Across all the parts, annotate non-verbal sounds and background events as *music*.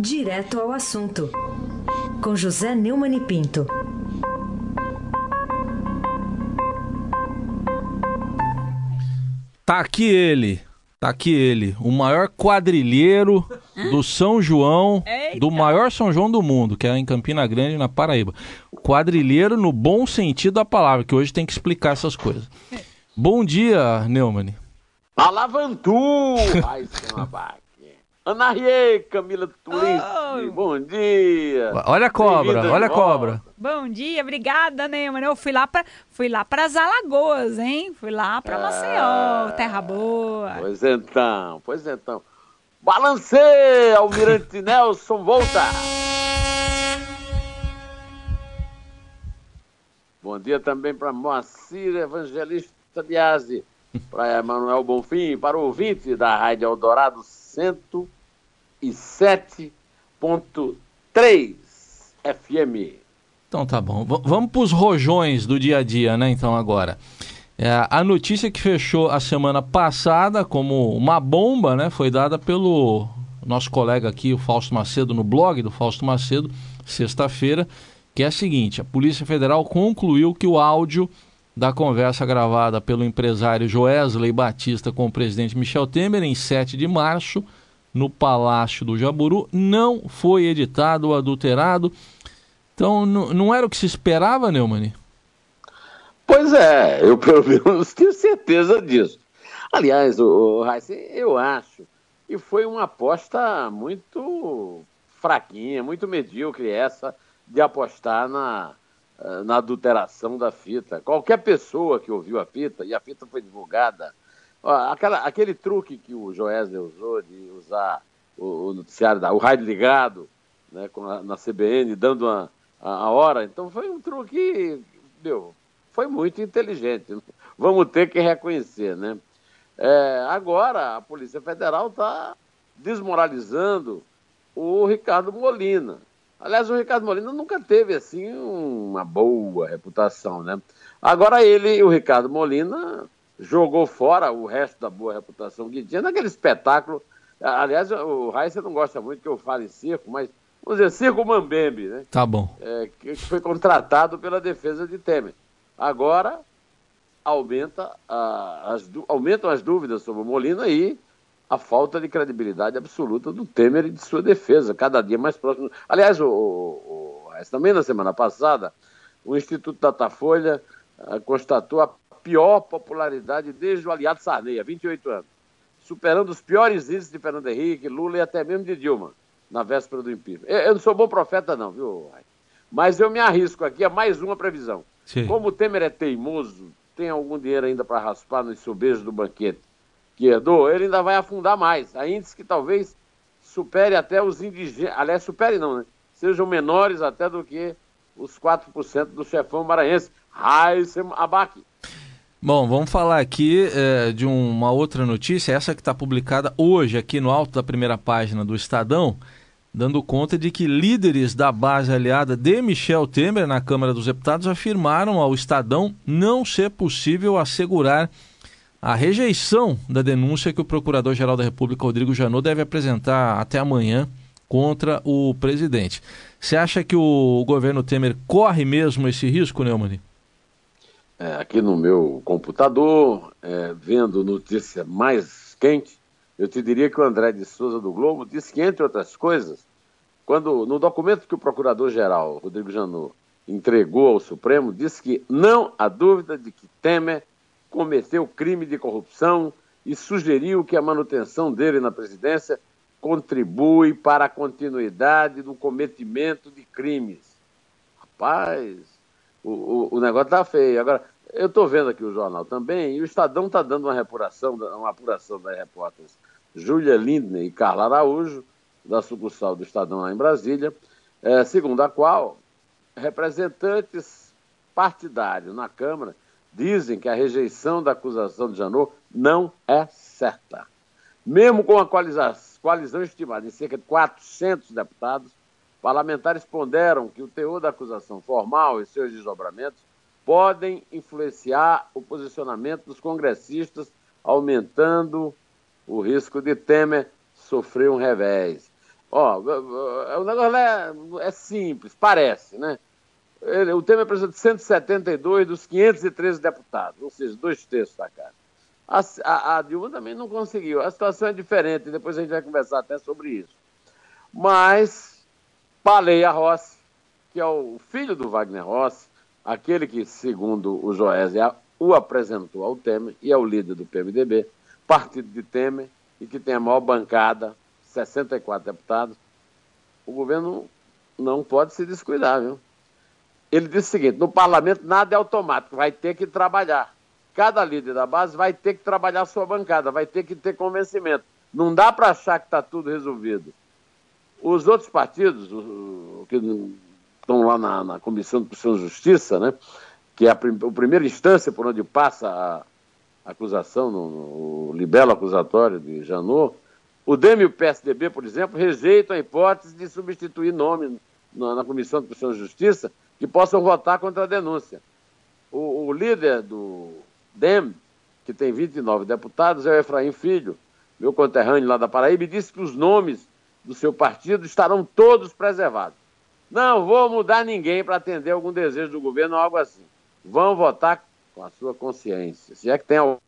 Direto ao assunto, com José Neumann e Pinto. Tá aqui ele, tá aqui ele, o maior quadrilheiro do São João, Eita. do maior São João do mundo, que é em Campina Grande, na Paraíba. Quadrilheiro no bom sentido da palavra, que hoje tem que explicar essas coisas. Bom dia, Neumann. Alavantu! Ai, Samabaque. *laughs* Ana Rie, Camila Turinski, Oh. bom dia! Olha a cobra, olha a de cobra. Bom dia, obrigada, Neumann. Eu fui lá para fui lá para as Alagoas, hein? Fui lá para Maceió, terra boa. Pois então, pois então. Balancê, Almirante Nelson, volta! Bom dia também para Moacir Evangelista Biasi, para Emanuel Bonfim, para o ouvinte da Rádio Eldorado 107.3 FM. Então tá bom. V- vamos pros rojões do dia a dia, né? Então agora. É, a notícia que fechou a semana passada como uma bomba, né? Foi dada pelo nosso colega aqui, o Fausto Macedo, no blog do Fausto Macedo, sexta-feira, que é a seguinte: a Polícia Federal concluiu que o áudio da conversa gravada pelo empresário Joesley Batista com o presidente Michel Temer em 7 de março, no Palácio do Jaburu, não foi editado ou adulterado. Então, não era o que se esperava, Neumann? Pois é, eu pelo menos *laughs* tenho certeza disso. Aliás, o, Raíssa, eu acho que foi uma aposta muito fraquinha, muito medíocre essa de apostar na, eh, na adulteração da fita. Qualquer pessoa que ouviu a fita, e a fita foi divulgada, aquela, aquele truque que o Joesley usou de usar o, o noticiário, da, o rádio ligado né, a- na CBN, dando a, a hora, então foi um truque, meu, foi muito inteligente. Vamos ter que reconhecer, né? É, agora, a Polícia Federal está desmoralizando o Ricardo Molina. Aliás, o Ricardo Molina nunca teve, assim, uma boa reputação, né? Agora ele, o Ricardo Molina, jogou fora o resto da boa reputação que tinha naquele espetáculo. Aliás, o Raíssa não gosta muito que eu fale em circo, mas, vamos dizer, circo Mambembe, né? Tá bom. é, que foi contratado pela defesa de Temer. Agora aumenta a- as, aumentam as dúvidas sobre o Molina e a falta de credibilidade absoluta do Temer e de sua defesa, cada dia mais próximo. Aliás, o, o, o- também na semana passada, o Instituto Datafolha ah, constatou a pior popularidade desde o aliado Sarney, há 28 anos, superando os piores índices de Fernando Henrique, Lula e até mesmo de Dilma, na véspera do impeachment. Eu, eu não sou bom profeta, não, viu? Mas eu me arrisco aqui a mais uma previsão. Sim. Como o Temer é teimoso, tem algum dinheiro ainda para raspar nos sobejos do banquete que herdou, ele ainda vai afundar mais. Há índices que talvez supere até os indigentes. Aliás, supere não, né? Sejam menores até do que os 4% do chefão maranhense, Raíssem Abac. Bom, vamos falar aqui eh, de uma outra notícia, essa que está publicada hoje aqui no alto da primeira página do Estadão, dando conta de que líderes da base aliada de Michel Temer na Câmara dos Deputados afirmaram ao Estadão não ser possível assegurar a rejeição da denúncia que o Procurador-Geral da República, Rodrigo Janot, deve apresentar até amanhã contra o presidente. Você acha que o governo Temer corre mesmo esse risco, Neumann? É, aqui no meu computador, é, vendo notícia mais quente, eu te diria que o André de Souza do Globo disse que, entre outras coisas, quando no documento que o Procurador-Geral, Rodrigo Janot, entregou ao Supremo, disse que não há dúvida de que Temer cometeu crime de corrupção e sugeriu que a manutenção dele na presidência contribui para a continuidade do cometimento de crimes. Rapaz, o, o, negócio tá feio. Agora, eu estou vendo aqui o jornal também, e o Estadão está dando uma apuração, uma apuração das repórteres Júlia Lindner e Carla Araújo, da sucursal do Estadão lá em Brasília, eh, segundo a qual representantes partidários na Câmara dizem que a rejeição da acusação de Janot não é certa. Mesmo com a coalizão estimada em cerca de 400 deputados, parlamentares ponderam que o teor da acusação formal e seus desdobramentos podem influenciar o posicionamento dos congressistas, aumentando o risco de Temer sofrer um revés. Ó, o negócio é, é simples, parece, né? Ele, o Temer precisa de 172 dos 513 deputados, ou seja, dois terços da casa. A, a, a, Dilma também não conseguiu. A situação é diferente, depois a gente vai conversar até sobre isso. Mas Paleia Rossi, que é o filho do Wagner Rossi, aquele que, segundo o Joésia, o apresentou ao Temer e é o líder do PMDB, partido de Temer, e que tem a maior bancada, 64 deputados, o governo não pode se descuidar, viu? Ele disse o seguinte: no parlamento nada é automático, vai ter que trabalhar. Cada líder da base vai ter que trabalhar sua bancada, vai ter que ter convencimento. Não dá para achar que está tudo resolvido. Os outros partidos, que estão lá na, na Comissão de Constituição e Justiça, né, que é a, prim a primeira instância por onde passa a, acusação, no, no, o libelo acusatório de Janot, o DEM e o PSDB, por exemplo, rejeitam a hipótese de substituir nome na, na Comissão de Constituição e Justiça que possam votar contra a denúncia. O, o, líder do DEM, que tem 29 deputados, é o Efraim Filho, meu conterrâneo lá da Paraíba, e disse que os nomes do seu partido estarão todos preservados. Não vou mudar ninguém para atender algum desejo do governo ou algo assim. Vão votar com a sua consciência. Se é que tem algum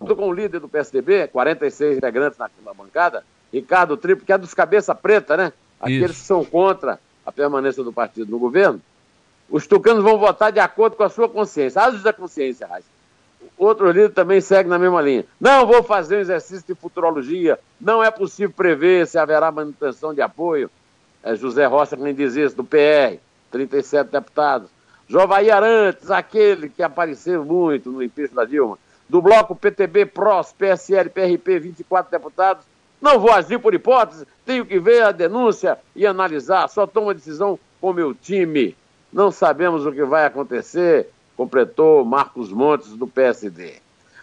com o líder do PSDB, 46 integrantes na, na bancada, Ricardo Triplo, que é dos cabeça preta, né? Aqueles Isso. que são contra a permanência do partido no governo. Os tucanos vão votar de acordo com a sua consciência. Asos da consciência, Raiz. Outro líder também segue na mesma linha. Não vou fazer um exercício de futurologia. Não é possível prever se haverá manutenção de apoio. É José Rocha quem diz isso, do PR, 37 deputados. Jovaí Arantes, aquele que apareceu muito no impeachment da Dilma do bloco PTB, PROS, PSL, PRP, 24 deputados. Não vou agir por hipótese, tenho que ver a denúncia e analisar. Só tomo a decisão com meu time. Não sabemos o que vai acontecer, completou Marcos Montes, do PSD.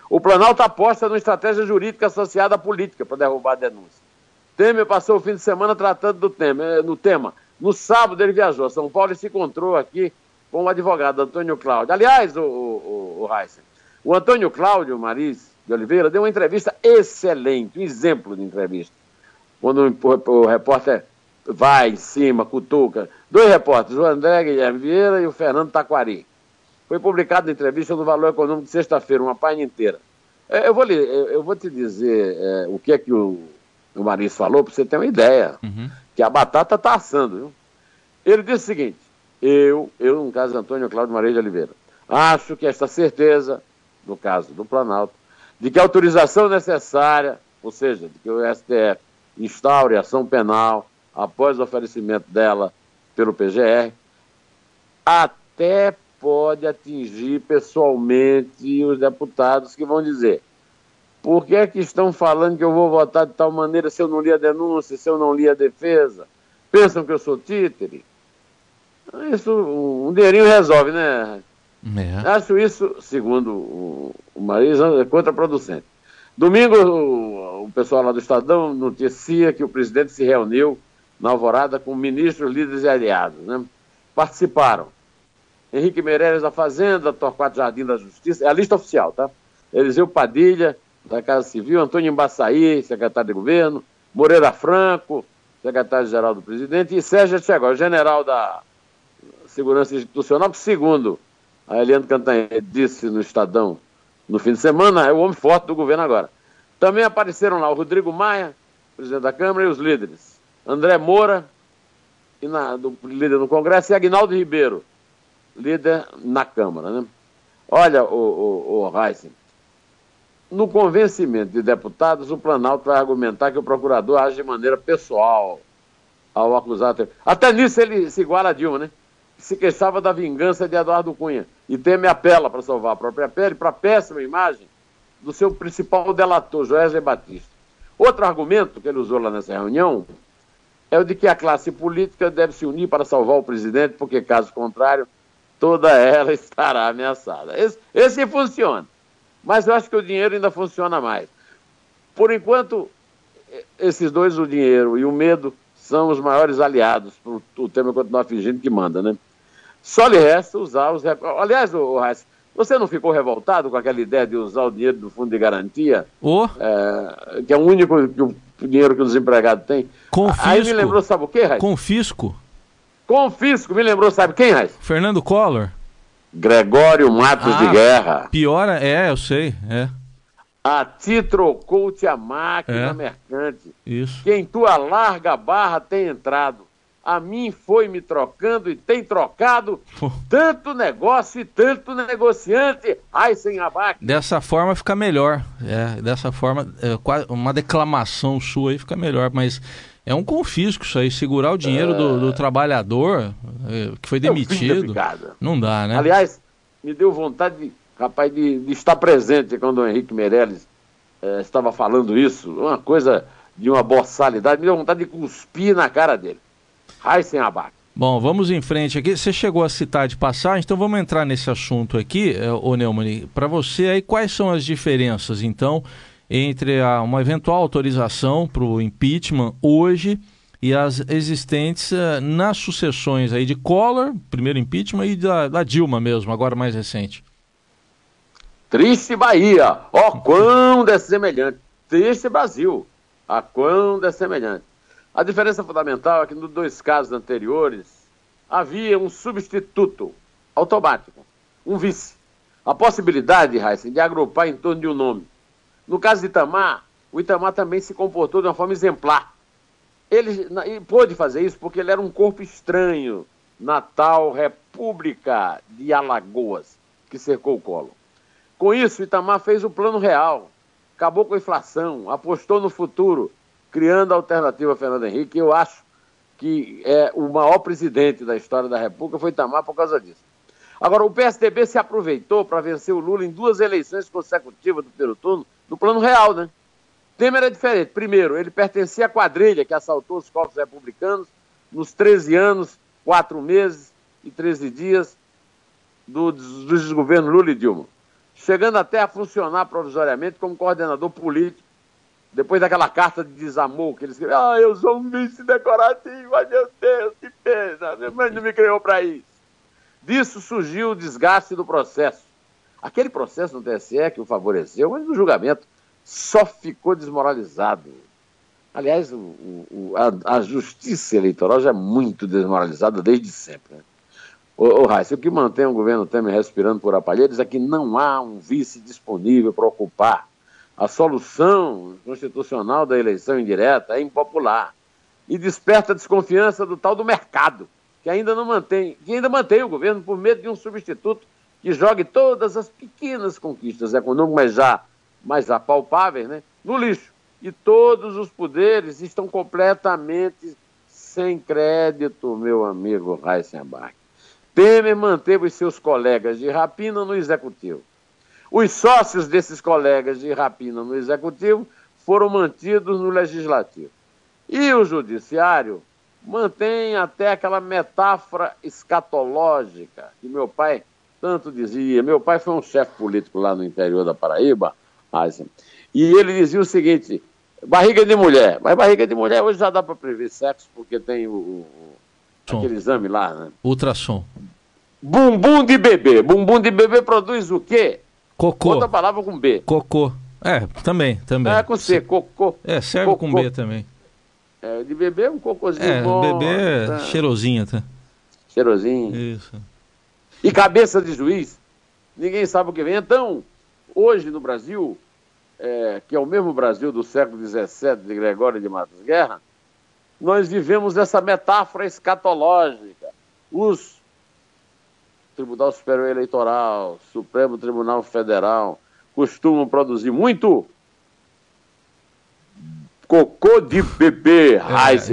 O Planalto aposta numa estratégia jurídica associada à política para derrubar a denúncia. Temer passou o fim de semana tratando do tema, eh, no tema. No sábado ele viajou a São Paulo e se encontrou aqui com o advogado Antônio Cláudio. Aliás, o, o, o, Heisen, o Antônio Cláudio Maris de Oliveira deu uma entrevista excelente, um exemplo de entrevista. Quando o repórter vai em cima, cutuca. Dois repórteres, o André Guilherme Vieira e o Fernando Taquari. Foi publicada entrevista no Valor Econômico de sexta-feira, uma página inteira. É, eu vou, lhe, eu vou te dizer é, o que é que o, o Maris falou, para você ter uma ideia. Uhum. Que a batata está assando, viu? Ele disse o seguinte: eu, eu, no caso Antônio Cláudio Maria de Oliveira, acho que esta certeza no caso do Planalto, de que a autorização necessária, ou seja, de que o STF instaure ação penal após o oferecimento dela pelo PGR, até pode atingir pessoalmente os deputados que vão dizer por que é que estão falando que eu vou votar de tal maneira se eu não li a denúncia, se eu não li a defesa? Pensam que eu sou títere? Isso, um dinheirinho resolve, né? É. Acho isso, segundo o, o Marisa, é contraproducente. Domingo, o, o, pessoal lá do Estadão noticia que o presidente se reuniu na alvorada com ministros, líderes e aliados. Né? Participaram Henrique Meirelles da Fazenda, Torquato Jardim da Justiça, é a lista oficial, tá? Eliseu Padilha, da Casa Civil, Antônio Embaçaí, secretário de governo, Moreira Franco, secretário-geral do presidente, e Sérgio Chegó, general da Segurança Institucional, segundo a Eliane Cantanhede disse no Estadão no fim de semana, é o homem forte do governo agora. Também apareceram lá o Rodrigo Maia, presidente da Câmara, e os líderes. André Moura, na, do, líder Congresso, e Agnaldo Ribeiro, líder na Câmara. Né? Olha, o, o, o Heisen, no convencimento de deputados, o Planalto vai argumentar que o procurador age de maneira pessoal ao acusado. Até nisso ele se iguala a Dilma, né? se queixava da vingança de Eduardo Cunha e teme apela para salvar a própria pele para a péssima imagem do seu principal delator, Joesley Batista. Outro argumento que ele usou lá nessa reunião é o de que a classe política deve se unir para salvar o presidente, porque, caso contrário, toda ela estará ameaçada. Esse, esse funciona. Mas eu acho que o dinheiro ainda funciona mais. Por enquanto, esses dois, o dinheiro e o medo, são os maiores aliados para o tema continuar fingindo que manda, né? Só lhe resta usar os. Aliás, o, Você não ficou revoltado com aquela ideia de usar o dinheiro do fundo de garantia, Ô, é, que é o único que o dinheiro que os empregados têm? Confisco. Aí me lembrou, sabe o quê, Raiz? confisco. Confisco, me lembrou, sabe quem, Raiz? Fernando Collor. Gregório Matos Ah. de Guerra. Piora, é, eu sei, é, A ti trocou-te a máquina É. mercante. isso. Que em tua larga barra tem entrado. A mim foi me trocando e tem trocado Pô. tanto negócio e tanto negociante. Ai, sem abaque. Dessa forma fica melhor. É, dessa forma, é, uma declamação sua aí fica melhor, mas é um confisco isso aí, segurar o dinheiro do, do trabalhador é, que foi É demitido. Não dá, né? Aliás, me deu vontade, de, rapaz, de, de estar presente quando o Henrique Meirelles eh, estava falando isso. Uma coisa de uma boçalidade. Me deu vontade de cuspir na cara dele. Ai, sem abaque. Bom, vamos em frente aqui. Você chegou a citar de passagem, então vamos entrar nesse assunto aqui, eh, ô Neumann. Para você aí, quais são as diferenças, então, entre a- uma eventual autorização para o impeachment hoje e as existentes eh, nas sucessões aí de Collor, primeiro impeachment, e da, da Dilma mesmo, agora mais recente? Triste Bahia, ó quão dessemelhante. Triste Brasil, a quão dessemelhante. A diferença fundamental é que nos dois casos anteriores havia um substituto automático, um vice. A possibilidade, Heisen, de agrupar em torno de um nome. No caso de Itamar, o Itamar também se comportou de uma forma exemplar. Ele na- e pôde fazer isso porque ele era um corpo estranho na tal República de Alagoas, que cercou o colo. Com isso, Itamar fez o plano real, acabou com a inflação, apostou no futuro, criando a alternativa Fernando Henrique. Eu acho que é o maior presidente da história da República foi Itamar por causa disso. Agora, o PSDB se aproveitou para vencer o Lula em duas eleições consecutivas do primeiro turno, no plano real, né? Temer é diferente. Primeiro, ele pertencia à quadrilha que assaltou os corpos republicanos nos 13 anos, 4 meses e 13 dias do, desgoverno Lula e Dilma. Chegando até a funcionar provisoriamente como coordenador político, depois daquela carta de desamor que ele escreveu. Ah, eu sou um vice decorativo, ai meu Deus, que pena, minha mãe não me criou para isso. Disso surgiu o desgaste do processo. Aquele processo no TSE que o favoreceu, mas no julgamento só ficou desmoralizado. Aliás, o, o, a, a, justiça eleitoral já é muito desmoralizada desde sempre. Né? Ô, Raíssa, o que mantém o governo Temer respirando por aparelhos é que não há um vice disponível para ocupar. A solução constitucional da eleição indireta é impopular e desperta a desconfiança do tal do mercado, que ainda não mantém, que ainda mantém o governo por medo de um substituto que jogue todas as pequenas conquistas econômicas já mais já palpáveis, né, no lixo. E todos os poderes estão completamente sem crédito, meu amigo Heisenberg. Temer manteve os seus colegas de rapina no executivo. Os sócios desses colegas de rapina no executivo foram mantidos no legislativo. E o judiciário mantém até aquela metáfora escatológica que meu pai tanto dizia. Meu pai foi um chefe político lá no interior da Paraíba, e ele dizia o seguinte: barriga de mulher. Mas barriga de mulher hoje já dá para prever sexo, porque tem o, o aquele exame lá, né? Ultrassom. Bumbum de bebê. Bumbum de bebê produz o quê? Cocô. Outra palavra com B. Cocô. É, também, também. É com C, cocô. É, serve cocô. com B também. É, de bebê é um cocôzinho É, bom. bebê é tá? cheirosinha, tá? Cheirosinho. Isso. E cabeça de juiz, ninguém sabe o que vem. Então, hoje no Brasil, é, que é o mesmo Brasil do século XVII, de Gregório de Matos Guerra, nós vivemos essa metáfora escatológica. Os Tribunal Superior Eleitoral, Supremo Tribunal Federal, costumam produzir muito cocô de bebê,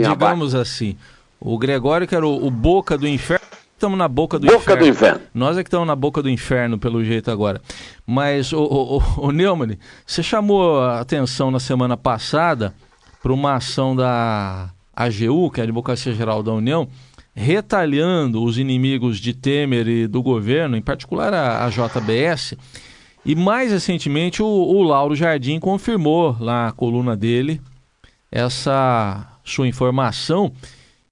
É, digamos assim, o Gregório que era o, o boca do inferno, estamos na boca do Boca inferno. do inferno. Nós é que estamos na boca do inferno, pelo jeito agora. Mas, o, o, o, Neumann, você chamou a atenção na semana passada para uma ação da AGU, que é a Advocacia Geral da União, retalhando os inimigos de Temer e do governo, em particular a, a JBS. E mais recentemente o, o Lauro Jardim confirmou lá na coluna dele essa sua informação.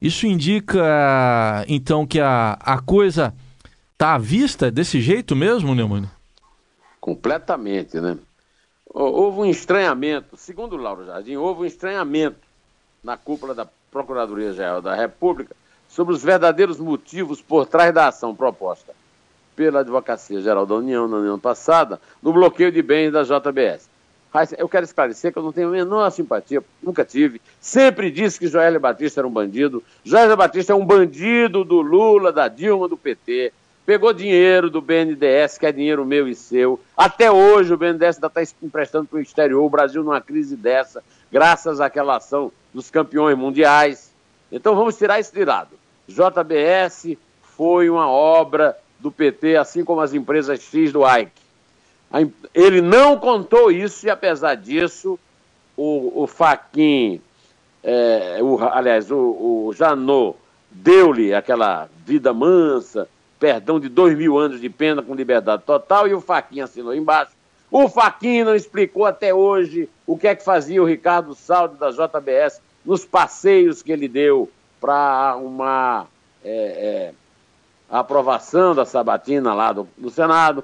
Isso indica, então, que a, a coisa está à vista desse jeito mesmo, Neumann? Completamente, né? Houve um estranhamento, segundo Lauro Jardim, houve um estranhamento na cúpula da Procuradoria-Geral da República sobre os verdadeiros motivos por trás da ação proposta pela Advocacia Geral da União na ano passada no bloqueio de bens da JBS. Eu quero esclarecer que eu não tenho a menor simpatia, nunca tive. Sempre disse que Joel Batista era um bandido. Joel Batista é um bandido do Lula, da Dilma, do PT. Pegou dinheiro do BNDES, que é dinheiro meu e seu. Até hoje o BNDES ainda está emprestando para o exterior. O Brasil numa crise dessa, graças àquela ação dos campeões mundiais. Então vamos tirar isso de lado. JBS foi uma obra do PT, assim como as empresas X do Ike. Ele não contou isso e, apesar disso, o, o Faquin, é, o, aliás, o, o Janot deu-lhe aquela vida mansa, perdão de dois mil anos de pena com liberdade total, e o Faquin assinou embaixo. O Faquin não explicou até hoje o que é que fazia o Ricardo Saldo da JBS nos passeios que ele deu para uma é, é, aprovação da sabatina lá do, do Senado.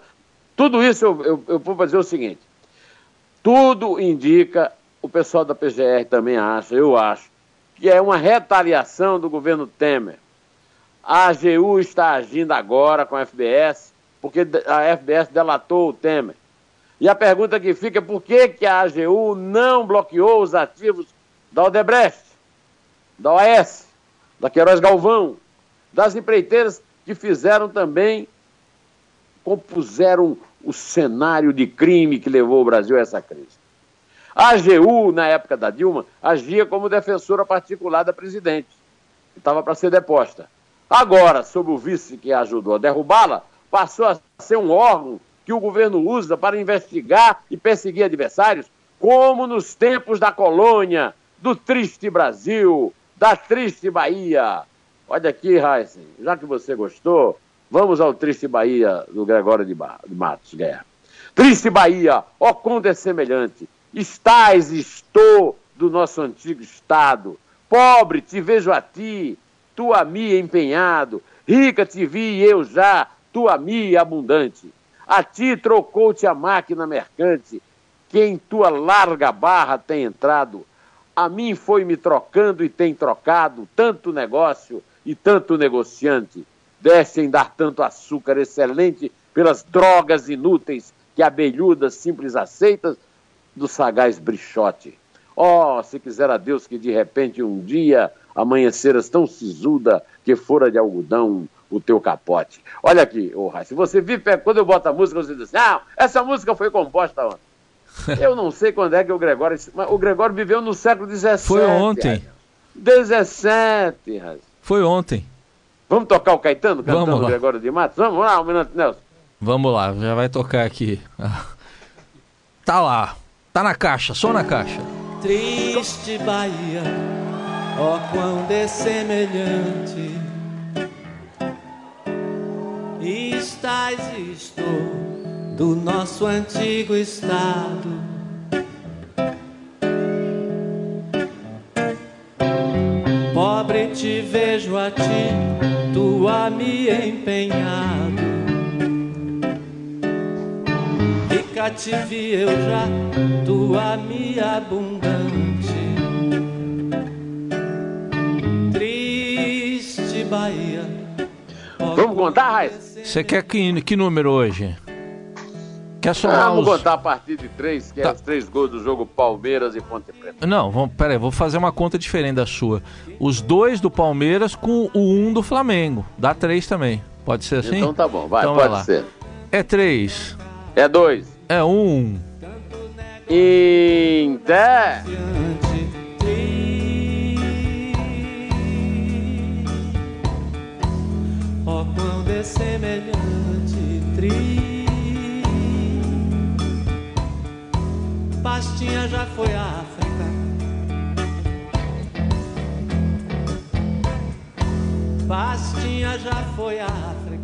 Tudo isso eu, eu, eu vou fazer o seguinte: tudo indica, o pessoal da PGR também acha, eu acho, que é uma retaliação do governo Temer. A AGU está agindo agora com a FBS, porque a FBS delatou o Temer. E a pergunta que fica é por que, que a AGU não bloqueou os ativos da Odebrecht, da OAS, da Queiroz Galvão, das empreiteiras que fizeram também, compuseram o cenário de crime que levou o Brasil a essa crise. A AGU, na época da Dilma, agia como defensora particular da presidente, que estava para ser deposta. Agora, sob o vice que ajudou a derrubá-la, passou a ser um órgão que o governo usa para investigar e perseguir adversários, como nos tempos da colônia, do triste Brasil, da triste Bahia. Olha aqui, Heisen, já que você gostou, Vamos ao Triste Bahia do Gregório de, Matos Guerra. Triste Bahia, ó quando é semelhante. Estás, estou do nosso antigo Estado. Pobre, te vejo a ti, tu a mim empenhado. Rica te vi eu já, tu a mim abundante. A ti trocou-te a máquina mercante, que em tua larga barra tem entrado. A mim foi me trocando e tem trocado tanto negócio e tanto negociante dessem dar tanto açúcar excelente pelas drogas inúteis que abelhudas simples aceitas do sagaz brichote. Oh, se quiser a Deus que de repente um dia amanheceras tão sisuda que fora de algodão o teu capote. Olha aqui, ô oh, se você vive, quando eu boto a música, você diz, não, essa música foi composta ontem. *laughs* eu não sei quando é que o Gregório, o Gregório viveu no século XVII. Foi ontem. 17, Raíssa. Foi ontem. Vamos tocar o Caetano cantando o Gregório de Matos? Vamos lá, um minuto, Nelson. Vamos lá, já vai tocar aqui. *laughs* Tá lá, tá na caixa, só na caixa. Triste Bahia, ó quão dessemelhante estás estou do nosso antigo estado te vejo a ti, tu a me empenhado. Rica te vi eu já, tu a me abundante. Triste Bahia. Vamos contar, Raiz? Você quer que, que número hoje? Quer somar ah, vamos os... contar a partir de três, que é tá. é os três gols do jogo Palmeiras e Ponte Preta. Não, vamos, peraí, vou fazer uma conta diferente da sua. Os dois do Palmeiras com o um do Flamengo. Dá três também. Pode ser assim? Então tá bom, vai, então pode vai ser. É três. É dois. É um. Inter. Ó, oh, quando é semelhante, triste. Pastinha já foi à África. Pastinha já foi à África.